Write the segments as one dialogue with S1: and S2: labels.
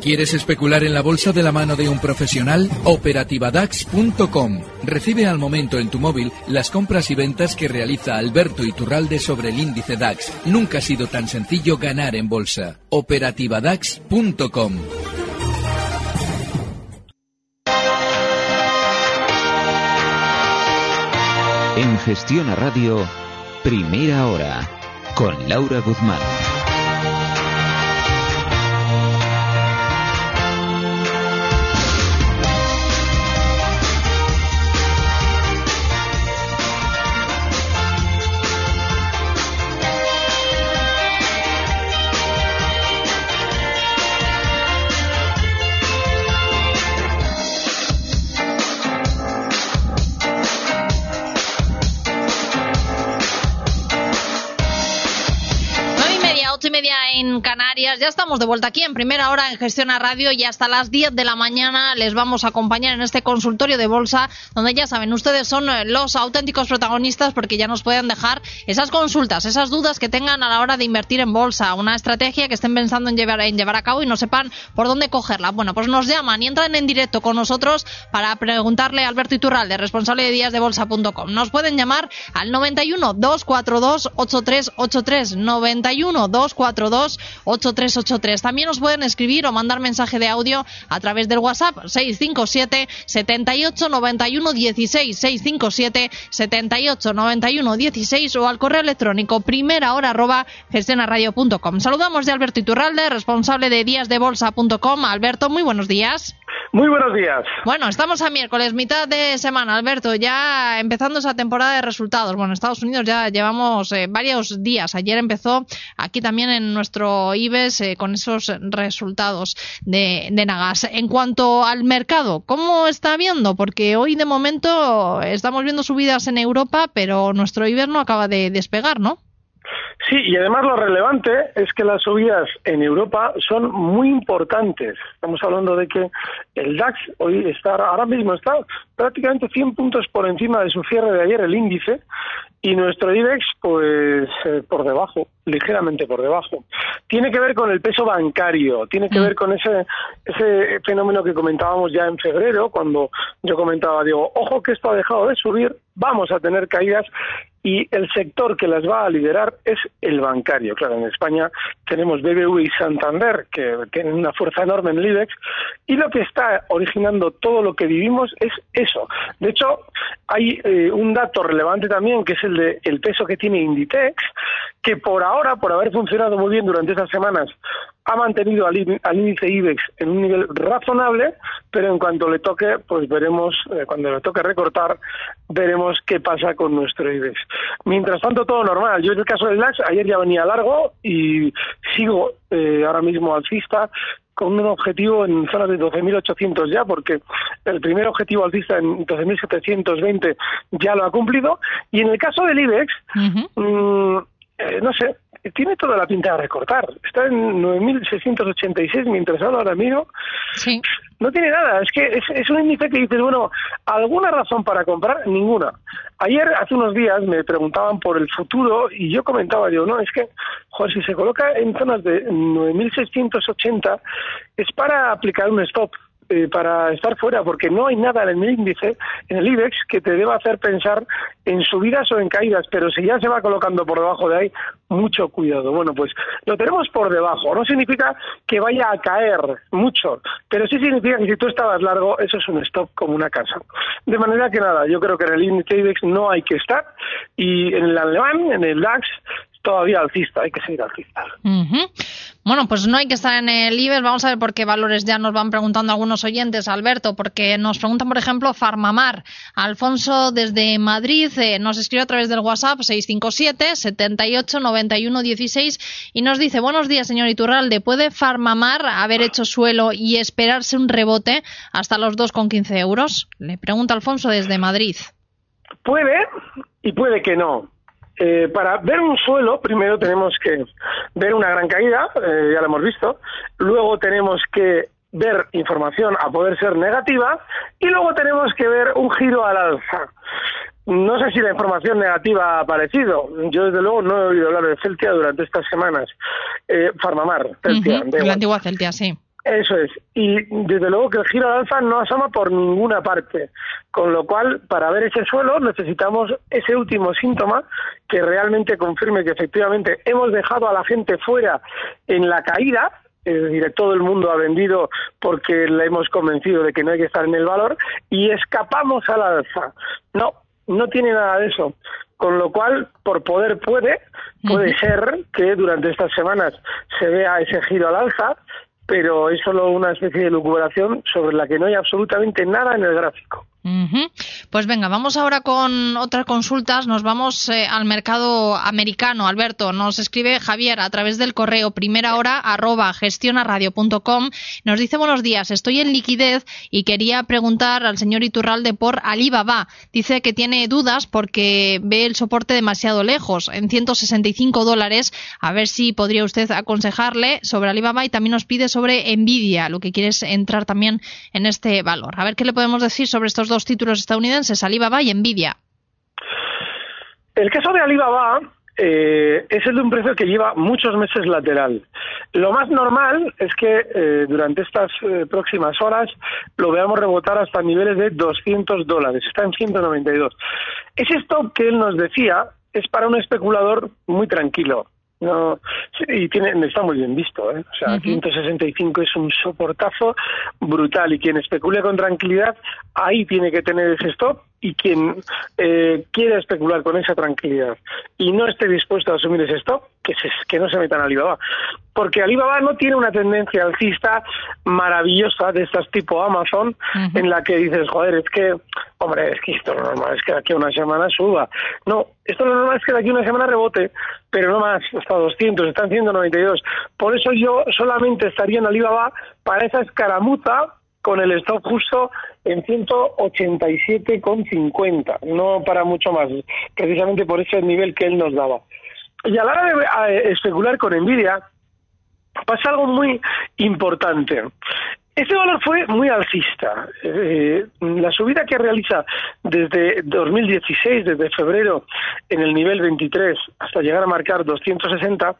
S1: ¿Quieres especular en la bolsa de la mano de un profesional? Operativadax.com. Recibe al momento en tu móvil las compras y ventas que realiza Alberto Iturralde sobre el índice DAX. Nunca ha sido tan sencillo ganar en bolsa. Operativadax.com.
S2: En Gestión a Radio, primera hora, con Laura Guzmán.
S3: Estamos de vuelta aquí en primera hora en Gestión a Radio y hasta las 10 de la mañana les vamos a acompañar en este consultorio de bolsa donde ya saben, ustedes son eh, los auténticos protagonistas porque ya nos pueden dejar esas consultas, esas dudas que tengan a la hora de invertir en bolsa, una estrategia que estén pensando en llevar, en llevar a cabo y no sepan por dónde cogerla. Bueno, pues nos llaman y entran en directo con nosotros para preguntarle a Alberto Iturralde, responsable de díasdebolsa.com. Nos pueden llamar al 91 242 8383 91 242 8383. También nos pueden escribir o mandar mensaje de audio a través del WhatsApp 657 78 91 16 657 78 91 16 o al correo electrónico primera hora arroba gestionaradio.com. Saludamos de Alberto Iturralde, responsable de díasdebolsa.com. Alberto, muy buenos días.
S4: Muy buenos días.
S3: Bueno, estamos a miércoles, mitad de semana, Alberto, ya empezando esa temporada de resultados. Bueno, en Estados Unidos ya llevamos eh, varios días. Ayer empezó aquí también en nuestro IBEX eh, con esos resultados de, de, Nagas. En cuanto al mercado, ¿cómo está viendo? Porque hoy de momento estamos viendo subidas en Europa, pero nuestro IBEX no acaba de despegar, ¿no?
S4: Sí, y además lo relevante es que las subidas en Europa son muy importantes. Estamos hablando de que el DAX hoy está, ahora mismo está prácticamente 100 puntos por encima de su cierre de ayer, el índice, y nuestro IBEX, pues eh, por debajo, ligeramente por debajo. Tiene que ver con el peso bancario, tiene que mm. ver con ese, ese fenómeno que comentábamos ya en febrero, cuando yo comentaba, digo, ojo que esto ha dejado de subir, vamos a tener caídas y el sector que las va a liderar es el bancario. Claro, en España tenemos BBV y Santander, que tienen una fuerza enorme en el IBEX, y lo que está originando todo lo que vivimos es eso. De hecho, hay eh, un dato relevante también, que es el de el peso que tiene Inditex, que por ahora, por haber funcionado muy bien durante estas semanas, ha mantenido al, índice IBEX en un nivel razonable, pero en cuanto le toque, pues veremos, eh, cuando le toque recortar, veremos qué pasa con nuestro IBEX. Mientras tanto, todo normal. Yo en el caso del DAX, ayer ya venía largo y sigo eh, ahora mismo alcista con un objetivo en zona de 12.800 ya, porque el primer objetivo alcista en 12.720 ya lo ha cumplido. Y en el caso del IBEX, mm, eh, no sé, tiene toda la pinta de recortar. Está en 9.686 mientras hablo ahora mismo.
S3: Sí.
S4: No tiene nada. Es que es, un índice que dices, bueno, ¿alguna razón para comprar? Ninguna. Ayer, hace unos días, me preguntaban por el futuro y yo comentaba, digo, no, es que, joder, si se coloca en zonas de 9.680 es para aplicar un stop eh, para estar fuera, porque no hay nada en el índice, en el IBEX, que te deba hacer pensar en subidas o en caídas, pero si ya se va colocando por debajo de ahí, mucho cuidado. Bueno, pues lo tenemos por debajo. No significa que vaya a caer mucho, pero sí significa que si tú estabas largo, eso es un stop como una casa. De manera que nada, yo creo que en el índice IBEX no hay que estar y en el alemán, en el DAX, todavía alcista, hay que seguir alcista.
S3: Bueno, pues no hay que estar en el IBEX. Vamos a ver por qué valores ya nos van preguntando algunos oyentes, Alberto, porque nos preguntan, por ejemplo, Farmamar. Alfonso desde Madrid eh, nos escribe a través del WhatsApp 657 78 91 16 y nos dice, buenos días, señor Iturralde, ¿puede Farmamar haber hecho suelo y esperarse un rebote hasta los 2,15 euros? Le pregunta Alfonso desde Madrid.
S4: Puede y puede que no. Eh, para ver un suelo, primero tenemos que ver una gran caída, eh, ya lo hemos visto, luego tenemos que ver información a poder ser negativa y luego tenemos que ver un giro al alza. No sé si la información negativa ha aparecido. Yo, desde luego, no he oído hablar de Celtia durante estas semanas. Eh, Farmamar, Celtia.
S3: la antigua Celtia, sí.
S4: Eso es. Y desde luego que el giro al alza no asoma por ninguna parte. Con lo cual, para ver ese suelo necesitamos ese último síntoma que realmente confirme que efectivamente hemos dejado a la gente fuera en la caída, es decir, todo el mundo ha vendido porque le hemos convencido de que no hay que estar en el valor y escapamos al alza. No, no tiene nada de eso. Con lo cual, por poder puede, puede ser que durante estas semanas se vea ese giro al alza, pero es solo una especie de lucubración sobre la que no hay absolutamente nada en el gráfico.
S3: Pues venga, vamos ahora con otras consultas. Nos vamos eh, al mercado americano. Alberto, nos escribe Javier a través del correo primera hora arroba gestionaradio.com. Nos dice buenos días, estoy en liquidez y quería preguntar al señor Iturralde por Alibaba. Dice que tiene dudas porque ve el soporte demasiado lejos, en 165 dólares. A ver si podría usted aconsejarle sobre Alibaba y también nos pide sobre Nvidia, lo que quiere es entrar también en este valor. A ver qué le podemos decir sobre estos dos títulos estadounidenses, Alibaba y Nvidia.
S4: El caso de Alibaba eh, es el de un precio que lleva muchos meses lateral. Lo más normal es que eh, durante estas eh, próximas horas lo veamos rebotar hasta niveles de 200 dólares. Está en 192. Ese stop que él nos decía es para un especulador muy tranquilo. No, y tiene, está muy bien visto, ¿eh? O sea, 165 es un soportazo brutal y quien especule con tranquilidad, ahí tiene que tener ese stop y quien eh, quiera especular con esa tranquilidad y no esté dispuesto a asumir ese stop, que, se, que no se metan a Alibaba. Porque Alibaba no tiene una tendencia alcista maravillosa de estas tipo Amazon, en la que dices, joder, es que, hombre, es que esto lo normal es que de aquí a una semana suba. No, esto lo normal es que de aquí a una semana rebote, pero no más, hasta 200, están 192. Por eso yo solamente estaría en Alibaba para esa escaramuza con el stop justo en 187,50, no para mucho más, precisamente por ese nivel que él nos daba. Y a la hora de eh, especular con Nvidia, pasa algo muy importante. Este valor fue muy alcista. Eh, la subida que realiza desde 2016, desde febrero, en el nivel 23, hasta llegar a marcar 260,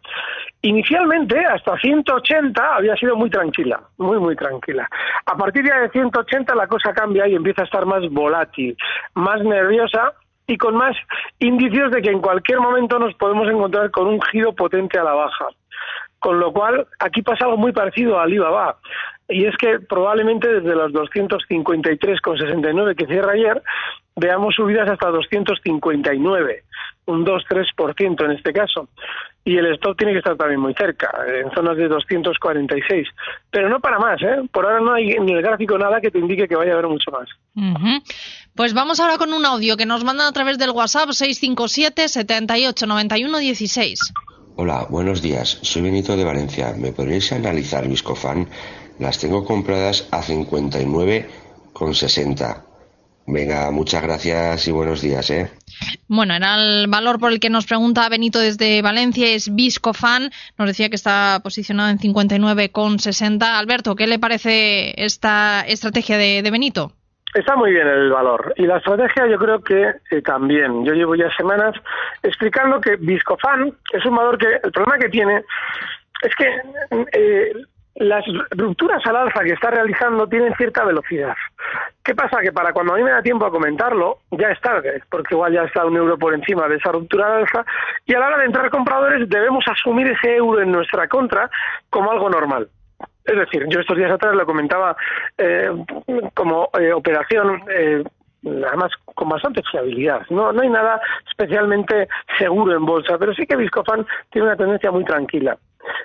S4: inicialmente hasta 180 había sido muy tranquila, muy, muy tranquila. A partir de 180 la cosa cambia y empieza a estar más volátil, más nerviosa y con más indicios de que en cualquier momento nos podemos encontrar con un giro potente a la baja. Con lo cual, aquí pasa algo muy parecido a Alibaba y es que probablemente desde los 253,69 que cierra ayer veamos subidas hasta 259, un 2-3% en este caso. Y el stop tiene que estar también muy cerca, en zonas de 246. Pero no para más, ¿eh? Por ahora no hay en el gráfico nada que te indique que vaya a haber mucho más.
S3: Pues vamos ahora con un audio que nos mandan a través del WhatsApp 657 78 91 16.
S5: Hola, buenos días. Soy Benito de Valencia. ¿Me podríais analizar Viscofan? Las tengo compradas a 59,60. Venga, muchas gracias y buenos días, ¿eh?
S3: Bueno, era el valor por el que nos pregunta Benito desde Valencia, es Viscofan. Nos decía que está posicionado en 59,60. Alberto, ¿qué le parece esta estrategia de, Benito?
S4: Está muy bien el valor y la estrategia yo creo que eh, también. Yo llevo ya semanas explicando que Viscofan es un valor que el problema que tiene es que eh, las rupturas al alza que está realizando tienen cierta velocidad. ¿Qué pasa? Que para cuando a mí me da tiempo a comentarlo, ya es tarde, porque igual ya está un euro por encima de esa ruptura al alza, y a la hora de entrar compradores debemos asumir ese euro en nuestra contra como algo normal. Es decir, yo estos días atrás lo comentaba eh, como eh, operación, eh, además con bastante fiabilidad. No, no hay nada especialmente seguro en bolsa, pero sí que Viscofan tiene una tendencia muy tranquila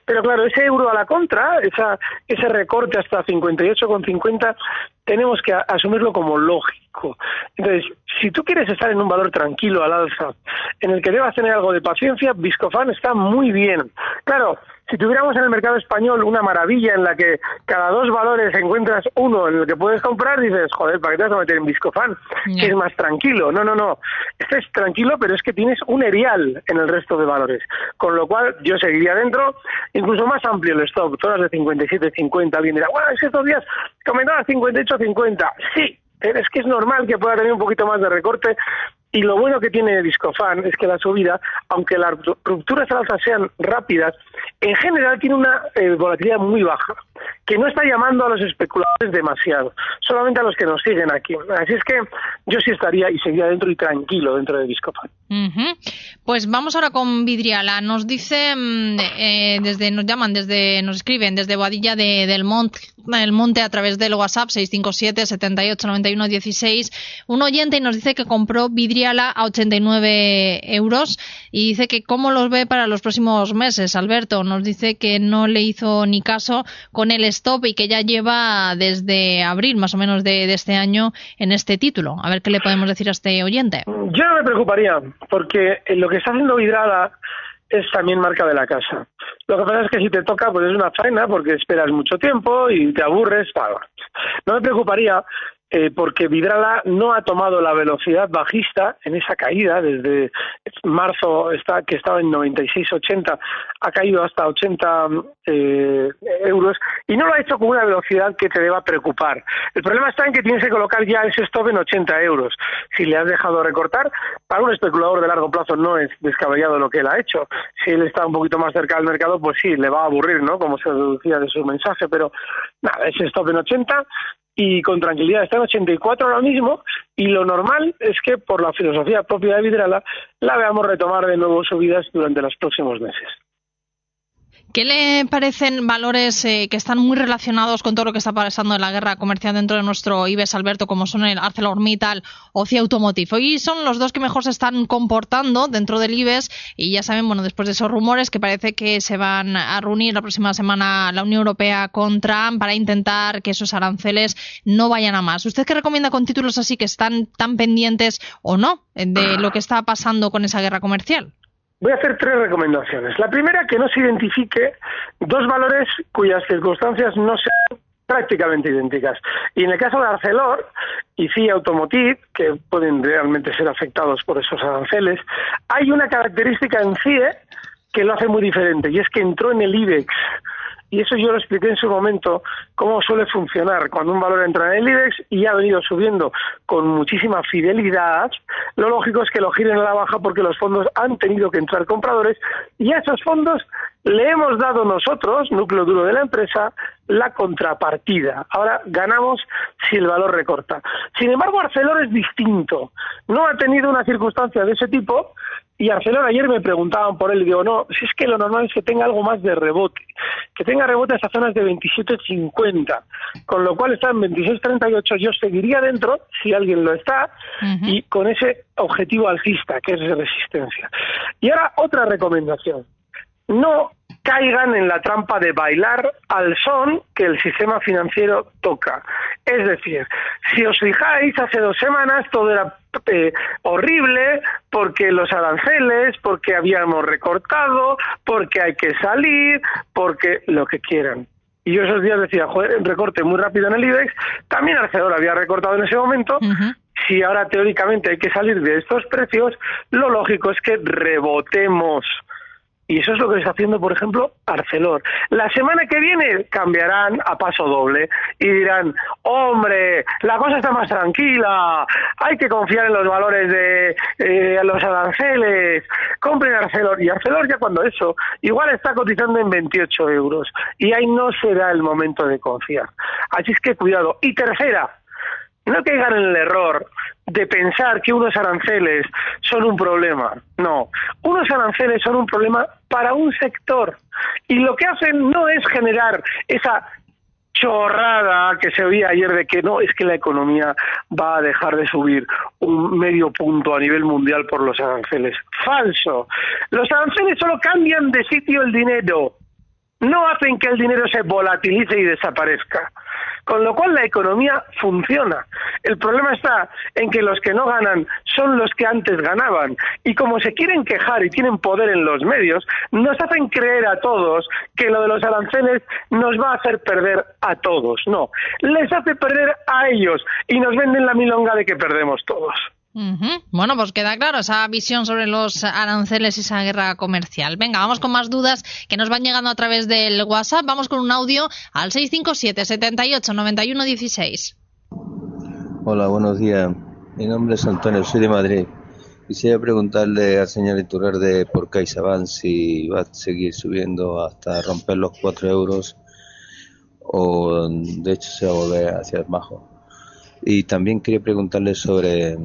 S4: Pero claro, ese euro a la contra, esa, ese recorte hasta 58,50, tenemos que asumirlo como lógico. Entonces, si tú quieres estar en un valor tranquilo al alza, en el que debas tener algo de paciencia, Viscofan está muy bien. Claro, si tuviéramos en el mercado español una maravilla en la que cada dos valores encuentras uno en el que puedes comprar, dices, joder, ¿para qué te vas a meter en Viscofan? Que es más tranquilo. No, no, no. Este es tranquilo, pero es que tienes un erial en el resto de valores. Con lo cual, yo seguiría dentro, incluso más amplio el stop, todas de 57, 50. Alguien dirá, bueno, es que estos días comentaba 58, 50. Sí, es que es normal que pueda tener un poquito más de recorte y lo bueno que tiene Discofan es que la subida, aunque las rupturas al sean rápidas, en general tiene una eh, volatilidad muy baja, que no está llamando a los especuladores demasiado, solamente a los que nos siguen aquí. Así es que yo sí estaría y seguiría dentro y tranquilo dentro de Discofan.
S3: Pues vamos ahora con Vidriala. Nos dice, mm, eh, desde, nos llaman, desde, nos escriben desde Boadilla de, del Monte, el Monte a través del WhatsApp 657 78 91 16, un oyente y nos dice que compró Vidriala a 89 euros y dice que cómo los ve para los próximos meses. Alberto nos dice que no le hizo ni caso con el stop y que ya lleva desde abril más o menos de, este año en este título. A ver qué le podemos decir a este oyente.
S4: Yo no me preocuparía porque lo que está haciendo Vidrada es también marca de la casa. Lo que pasa es que si te toca, pues es una faena porque esperas mucho tiempo y te aburres. No me preocuparía eh, porque Vidrala no ha tomado la velocidad bajista en esa caída desde marzo está, que estaba en 96-80 ha caído hasta 80 eh, euros y no lo ha hecho con una velocidad que te deba preocupar. El problema está en que tienes que colocar ya ese stop en 80 euros. Si le has dejado recortar, para un especulador de largo plazo no es descabellado lo que él ha hecho. Si él está un poquito más cerca del mercado, pues sí, le va a aburrir, ¿no? Como se deducía de su mensaje, pero nada, ese stop en 80 y con tranquilidad está en 84 ahora mismo y lo normal es que por la filosofía propia de Vidrala la veamos retomar de nuevo subidas durante los próximos meses.
S3: ¿Qué le parecen valores eh, que están muy relacionados con todo lo que está pasando en la guerra comercial dentro de nuestro IBEX, Alberto, como son el ArcelorMittal o CIA Automotive? Hoy son los dos que mejor se están comportando dentro del IBEX y ya saben, bueno, después de esos rumores que parece que se van a reunir la próxima semana la Unión Europea con Trump para intentar que esos aranceles no vayan a más. ¿Usted qué recomienda con títulos así que están tan pendientes o no de lo que está pasando con esa guerra comercial?
S4: Voy a hacer tres recomendaciones. La primera, que no se identifique dos valores cuyas circunstancias no sean prácticamente idénticas. Y en el caso de Arcelor y CIA Automotive, que pueden realmente ser afectados por esos aranceles, hay una característica en CIE que lo hace muy diferente, y es que entró en el IBEX y eso yo lo expliqué en su momento, cómo suele funcionar cuando un valor entra en el IBEX y ha venido subiendo con muchísima fidelidad, lo lógico es que lo giren a la baja porque los fondos han tenido que entrar compradores y a esos fondos le hemos dado nosotros, núcleo duro de la empresa, la contrapartida. Ahora ganamos si el valor recorta. Sin embargo, Arcelor es distinto. No ha tenido una circunstancia de ese tipo y Arcelor ayer me preguntaban por él y digo, no, si es que lo normal es que tenga algo más de rebote, que tenga rebote hasta zonas de 27.50, con lo cual está en 26.38, yo seguiría dentro, si alguien lo está, y con ese objetivo alcista, que es resistencia. Y ahora otra recomendación no caigan en la trampa de bailar al son que el sistema financiero toca. Es decir, si os fijáis, hace dos semanas todo era eh, horrible porque los aranceles, porque habíamos recortado, porque hay que salir, porque lo que quieran. Y yo esos días decía, joder, recorte muy rápido en el IBEX, también Arcelor había recortado en ese momento, si ahora teóricamente hay que salir de estos precios, lo lógico es que rebotemos. Y eso es lo que está haciendo, por ejemplo, Arcelor. La semana que viene cambiarán a paso doble y dirán, hombre, la cosa está más tranquila, hay que confiar en los valores de eh, los aranceles, compren Arcelor. Y Arcelor ya cuando eso, igual está cotizando en 28 euros. Y ahí no será el momento de confiar. Así es que cuidado. Y tercera, no caigan en el error de pensar que unos aranceles son un problema. No, unos aranceles son un problema para un sector. Y lo que hacen no es generar esa chorrada que se oía ayer de que no, es que la economía va a dejar de subir un medio punto a nivel mundial por los aranceles. Falso. Los aranceles solo cambian de sitio el dinero no hacen que el dinero se volatilice y desaparezca. Con lo cual la economía funciona. El problema está en que los que no ganan son los que antes ganaban. Y como se quieren quejar y tienen poder en los medios, nos hacen creer a todos que lo de los aranceles nos va a hacer perder a todos. No, les hace perder a ellos y nos venden la milonga de que perdemos todos.
S3: Bueno, pues queda claro esa visión sobre los aranceles y esa guerra comercial. Venga, vamos con más dudas que nos van llegando a través del WhatsApp. Vamos con un audio al 657 78 91 16.
S6: Hola, buenos días. Mi nombre es Antonio, soy de Madrid. Quisiera preguntarle al señor de por CaixaBank si va a seguir subiendo hasta romper los 4 euros o de hecho se va a volver hacia el bajo. Y también quería preguntarle sobre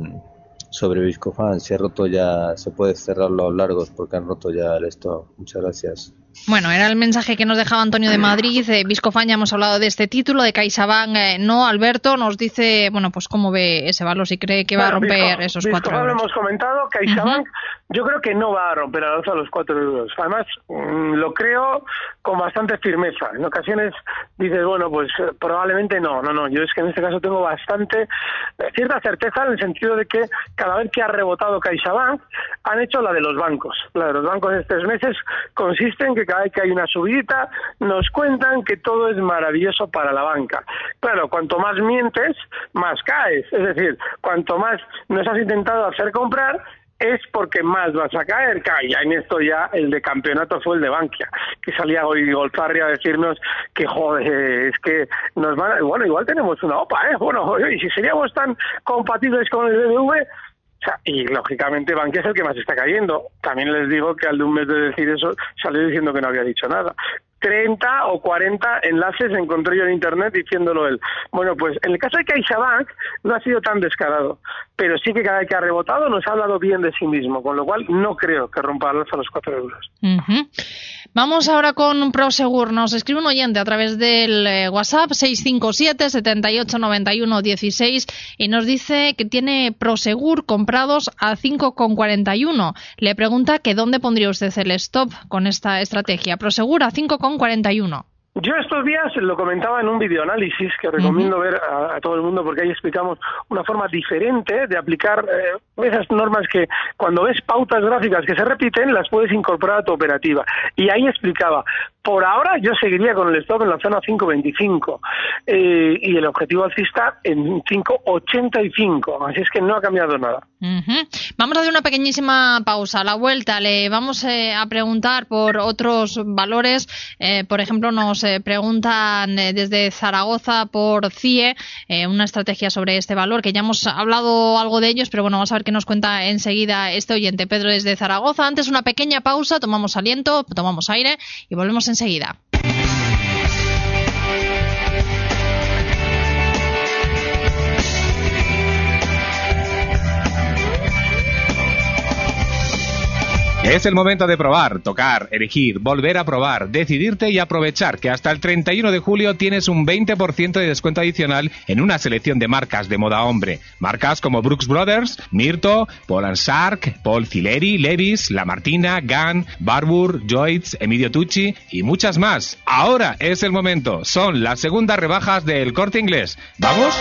S6: sobre Viscofan, si ha roto ya, se puede cerrar los largos porque han roto ya el stock. Muchas gracias.
S3: Bueno, era el mensaje que nos dejaba Antonio de Madrid. Eh, Viscofan, ya hemos hablado de este título, de CaixaBank, eh, no. Alberto nos dice, bueno, pues cómo ve ese valor, si cree que va a romper esos cuatro
S4: lo hemos comentado, CaixaBank yo creo que no va a romper a los cuatro euros. Además, mm, lo creo con bastante firmeza. En ocasiones dices, bueno, pues eh, probablemente no, no, no. Yo es que en este caso tengo bastante, eh, cierta certeza en el sentido de que cada vez que ha rebotado CaixaBank, han hecho la de los bancos. La de los bancos de estos meses consiste en que cada vez que hay una subida, nos cuentan que todo es maravilloso para la banca. Claro, cuanto más mientes, más caes. Es decir, cuanto más nos has intentado hacer comprar, es porque más vas a caer. Ya en esto ya el de campeonato fue el de Bankia, que salía hoy Golfarri a decirnos que joder, es que nos van, bueno, igual tenemos una OPA, ¿eh? Bueno, y si seríamos tan compatibles con el BBV, y lógicamente Bankia es el que más está cayendo. También les digo que al de un mes de decir eso salió diciendo que no había dicho nada. 30 o 40 enlaces encontré yo en internet diciéndolo él. Bueno, pues en el caso de CaixaBank no ha sido tan descarado, pero sí que cada vez que ha rebotado nos ha hablado bien de sí mismo, con lo cual no creo que rompa al alza los 4 euros.
S3: Vamos ahora con Prosegur. Nos escribe un oyente a través del eh, WhatsApp 657 78 91 16 y nos dice que tiene Prosegur comprados a 5,41. Le pregunta que dónde pondría usted el stop con esta estrategia. Prosegur a 5,41.
S4: Yo estos días lo comentaba en un videoanálisis que recomiendo ver a, todo el mundo porque ahí explicamos una forma diferente de aplicar eh, esas normas que cuando ves pautas gráficas que se repiten las puedes incorporar a tu operativa. Y ahí explicaba, por ahora yo seguiría con el stop en la zona 5.25 eh, y el objetivo alcista en 5.85, así es que no ha cambiado nada.
S3: Vamos a hacer una pequeñísima pausa. A la vuelta le vamos eh, a preguntar por otros valores. Eh, por ejemplo, nos eh, preguntan desde Zaragoza por CIE una estrategia sobre este valor, que ya hemos hablado algo de ellos, pero bueno, vamos a ver qué nos cuenta enseguida este oyente. Pedro desde Zaragoza. Antes una pequeña pausa, tomamos aliento, tomamos aire y volvemos enseguida.
S7: Es el momento de probar, tocar, elegir, volver a probar, decidirte y aprovechar que hasta el 31 de julio tienes un 20% de descuento adicional en una selección de marcas de moda hombre. Marcas como Brooks Brothers, Mirto, Paul Shark, Paul Cileri, Levis, La Martina, Gunn, Barbour, Joyce, Emilio Tucci y muchas más. Ahora es el momento. Son las segundas rebajas del corte inglés. ¿Vamos?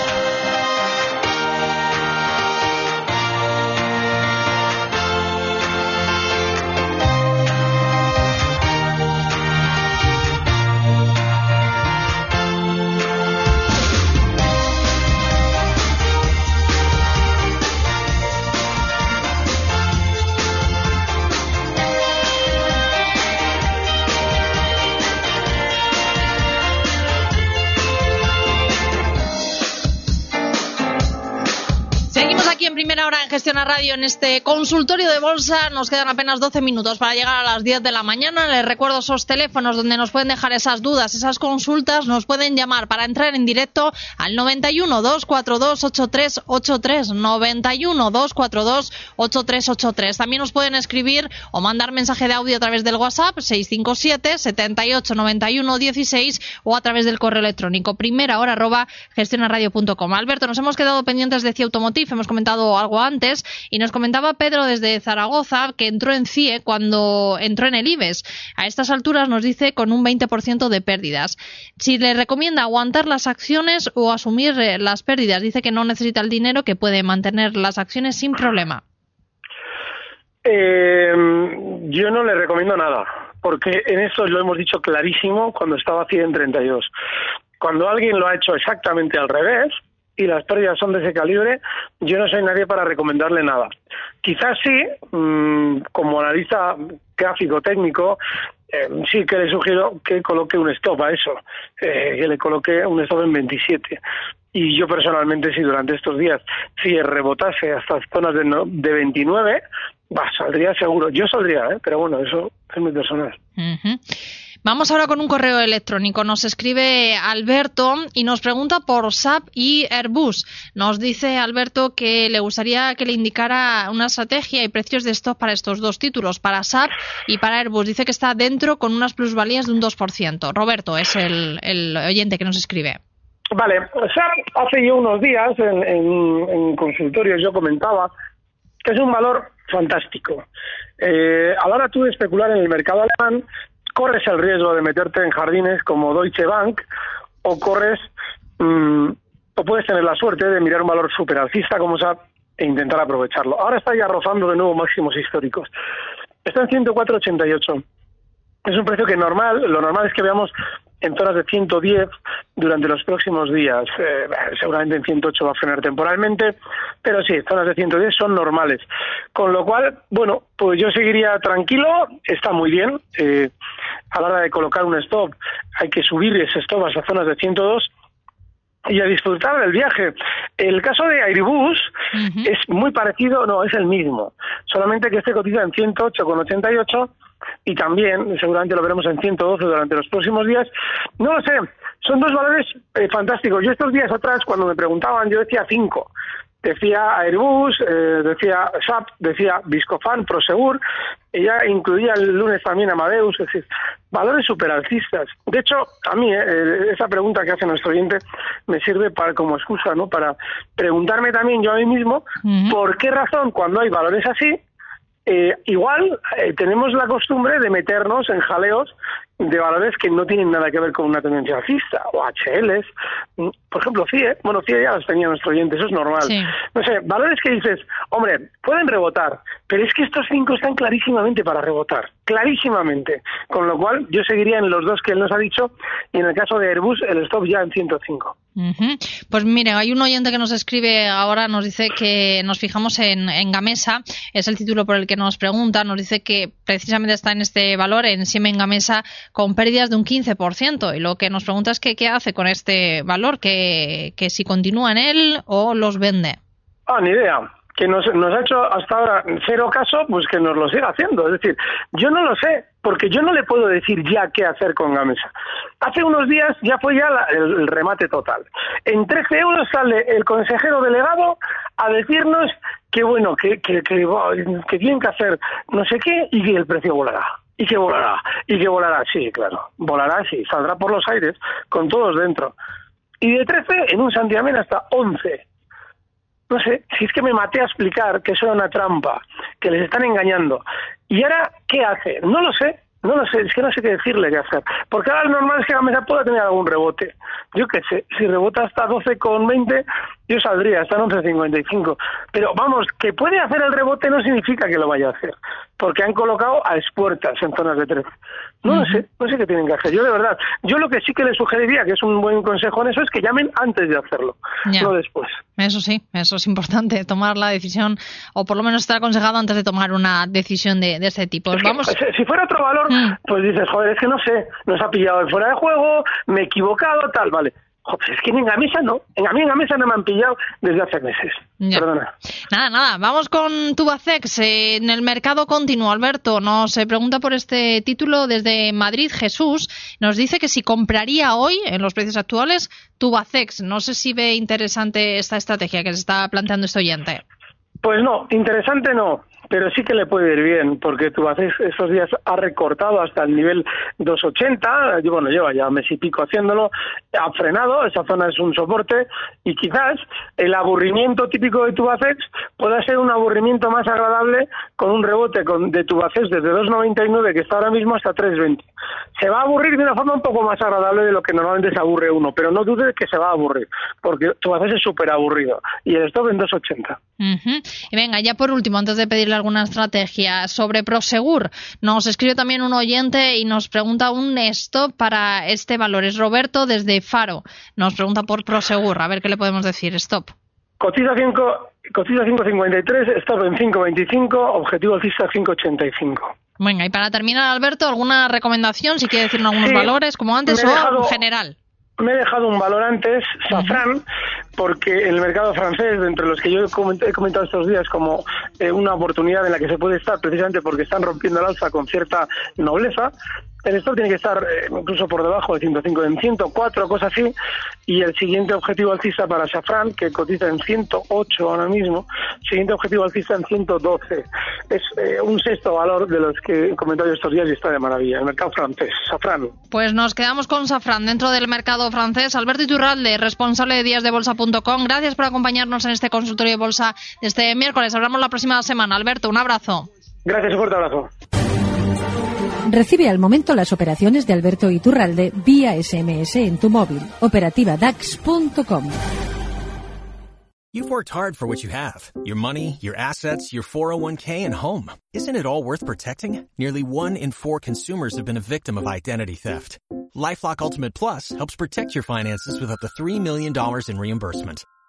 S3: Ahora en Gestión a Radio en este consultorio de bolsa. Nos quedan apenas 12 minutos para llegar a las 10 de la mañana. Les recuerdo esos teléfonos donde nos pueden dejar esas dudas, esas consultas. Nos pueden llamar para entrar en directo al 91 242 8383 91 242 8383. También nos pueden escribir o mandar mensaje de audio a través del WhatsApp 657 78 91 16 o a través del correo electrónico primera hora arroba gestionaradio.com. Alberto, nos hemos quedado pendientes de CIE Automotive. Hemos comentado algo antes. Y nos comentaba Pedro desde Zaragoza que entró en CIE cuando entró en el IBEX. A estas alturas nos dice con un 20% de pérdidas. Si le recomienda aguantar las acciones o asumir eh, las pérdidas, dice que no necesita el dinero, que puede mantener las acciones sin problema.
S4: Eh, yo no le recomiendo nada, porque en eso lo hemos dicho clarísimo cuando estaba 132. Cuando alguien lo ha hecho exactamente al revés y las pérdidas son de ese calibre, yo no soy nadie para recomendarle nada. Quizás sí, mmm, como analista gráfico técnico, eh, sí que le sugiero que coloque un stop a eso, eh, que le coloque un stop en 27. Y yo personalmente, si durante estos días, si rebotase hasta zonas de, no, de 29, va, saldría seguro. Yo saldría, ¿eh? pero bueno, eso es muy personal.
S3: Uh. Vamos ahora con un correo electrónico. Nos escribe Alberto y nos pregunta por SAP y Airbus. Nos dice Alberto que le gustaría que le indicara una estrategia y precios de stock para estos dos títulos, para SAP y para Airbus. Dice que está dentro con unas plusvalías de un 2%. Roberto es el, oyente que nos escribe.
S4: Vale, SAP hace ya unos días en, en, en consultorios yo comentaba que es un valor fantástico. Eh, a la tú de especular en el mercado alemán, corres el riesgo de meterte en jardines como Deutsche Bank o corres mmm, o puedes tener la suerte de mirar un valor superalcista como SAP e intentar aprovecharlo. Ahora está ya rozando de nuevo máximos históricos. Está en 104.88. Es un precio que normal, lo normal es que veamos en zonas de 110 durante los próximos días. Eh, seguramente en 108 va a frenar temporalmente, pero sí, zonas de 110 son normales. Con lo cual, bueno, pues yo seguiría tranquilo, está muy bien. Eh, a la hora de colocar un stop, hay que subir ese stop hasta zonas de 102 y a disfrutar del viaje. El caso de Airbus uh -huh. es muy parecido, no, es el mismo, solamente que este cotiza en 108,88 y también seguramente lo veremos en 112 durante los próximos días. No lo sé, son dos valores eh, fantásticos. Yo estos días atrás, cuando me preguntaban, yo decía 5 decía Airbus, eh, decía SAP, decía Viscofan, Prosegur, ella incluía el lunes también Amadeus, es decir, valores superalcistas. De hecho, a mí eh, esa pregunta que hace nuestro oyente me sirve para como excusa, ¿no? Para preguntarme también yo a mí mismo uh -huh. por qué razón cuando hay valores así eh, igual eh, tenemos la costumbre de meternos en jaleos de valores que no tienen nada que ver con una tendencia alcista, o HLs, por ejemplo, CIE, bueno, CIE ya los tenía nuestro oyente, eso es normal. Sí. No sé, valores que dices, hombre, pueden rebotar, pero es que estos cinco están clarísimamente para rebotar, clarísimamente, con lo cual yo seguiría en los dos que él nos ha dicho, y en el caso de Airbus, el stop ya en 105.
S3: Pues mire, hay un oyente que nos escribe ahora, nos dice que nos fijamos en, en, Gamesa, es el título por el que nos pregunta, nos dice que precisamente está en este valor, en Siemens Gamesa, con pérdidas de un 15%, y lo que nos pregunta es que qué hace con este valor, que, que si continúa en él o los vende.
S4: Ah, ni idea. Que nos, nos ha hecho hasta ahora cero caso, pues que nos lo siga haciendo. Es decir, yo no lo sé, porque yo no le puedo decir ya qué hacer con Gamesa. Hace unos días ya fue ya la, el, remate total. En 13 euros sale el consejero delegado a decirnos que bueno, que, que, que, que tienen que hacer no sé qué y que el precio volará. Y que volará, y que volará, sí, claro, volará, sí, saldrá por los aires con todos dentro. Y de 13 en un santiamén hasta 11 no sé, si es que me maté a explicar que eso era una trampa, que les están engañando. ¿Y ahora qué hace? No lo sé, no lo sé, es que no sé qué decirle qué hacer. Porque ahora lo normal es que la mesa pueda tener algún rebote. Yo qué sé, si rebota hasta 12,20, yo saldría hasta 11,55. Pero vamos, que puede hacer el rebote no significa que lo vaya a hacer. Porque han colocado a expuertas en zonas de 13. No uh -huh. sé, no sé qué tienen que hacer. Yo de verdad, yo lo que sí que les sugeriría, que es un buen consejo en eso, es que llamen antes de hacerlo, no después.
S3: Eso sí, eso es importante, tomar la decisión, o por lo menos estar aconsejado antes de tomar una decisión de, de ese tipo.
S4: Es
S3: Vamos...
S4: Que, si fuera otro valor, mm. pues dices, joder, es que no sé, nos ha pillado fuera de juego, me he equivocado, tal, vale. Joder, es que en Gamesa no, en a mí en Gamesa no me han pillado desde hace meses. Ya. Perdona.
S3: Nada, nada, vamos con Tubacex. En el mercado continuo, Alberto nos pregunta por este título desde Madrid. Jesús nos dice que si compraría hoy, en los precios actuales, Tubacex. No sé si ve interesante esta estrategia que se está planteando este oyente.
S4: Pues no, interesante no. Pero sí que le puede ir bien, porque Tubacex esos días ha recortado hasta el nivel 280, y bueno, lleva ya mes y pico haciéndolo, ha frenado, esa zona es un soporte, y quizás el aburrimiento típico de Tubacex pueda ser un aburrimiento más agradable con un rebote de Tubacex desde 2,99 que está ahora mismo hasta 3,20. Se va a aburrir de una forma un poco más agradable de lo que normalmente se aburre uno, pero no dudes que se va a aburrir, porque Tubacex es súper aburrido y el stop en 2,80.
S3: Y venga, ya por último, antes de pedirle alguna estrategia sobre Prosegur, nos escribe también un oyente y nos pregunta un stop para este valor. Es Roberto desde Faro. Nos pregunta por Prosegur. A ver qué le podemos decir. Stop.
S4: Cotiza 5, cotiza 5.53, stop en 5.25, objetivo alcista 5.85.
S3: Venga, y para terminar, Alberto, ¿alguna recomendación? Si quiere decirnos algunos
S4: Sí,
S3: valores, como antes, o
S4: dejado-
S3: en general.
S4: Me he dejado un valor antes, Safran, porque en el mercado francés, entre los que yo he comentado estos días como eh, una oportunidad en la que se puede estar precisamente porque están rompiendo el alza con cierta nobleza, el stock tiene que estar eh, incluso por debajo de 105, en 104, cosas así, y el siguiente objetivo alcista para Safran, que cotiza en 108 ahora mismo, siguiente objetivo alcista en 112. Es eh, un sexto valor de los que he comentado estos días y está de maravilla, el mercado francés, Safran.
S3: Pues nos quedamos con Safran dentro del mercado francés. Alberto Iturralde, responsable de díasdebolsa.com. Gracias por acompañarnos en este consultorio de bolsa este miércoles. Hablamos la próxima semana. Alberto, un abrazo.
S4: Gracias, un fuerte abrazo.
S8: Recibe al momento las operaciones de Alberto Iturralde vía SMS en tu móvil. Operativa DAX.com.
S9: You've worked hard for what you have your money, your assets, your 401k, and home. Isn't it all worth protecting? Nearly one in four consumers have been a victim of identity theft. Lifelock Ultimate Plus helps protect your finances with up to $3 million in reimbursement.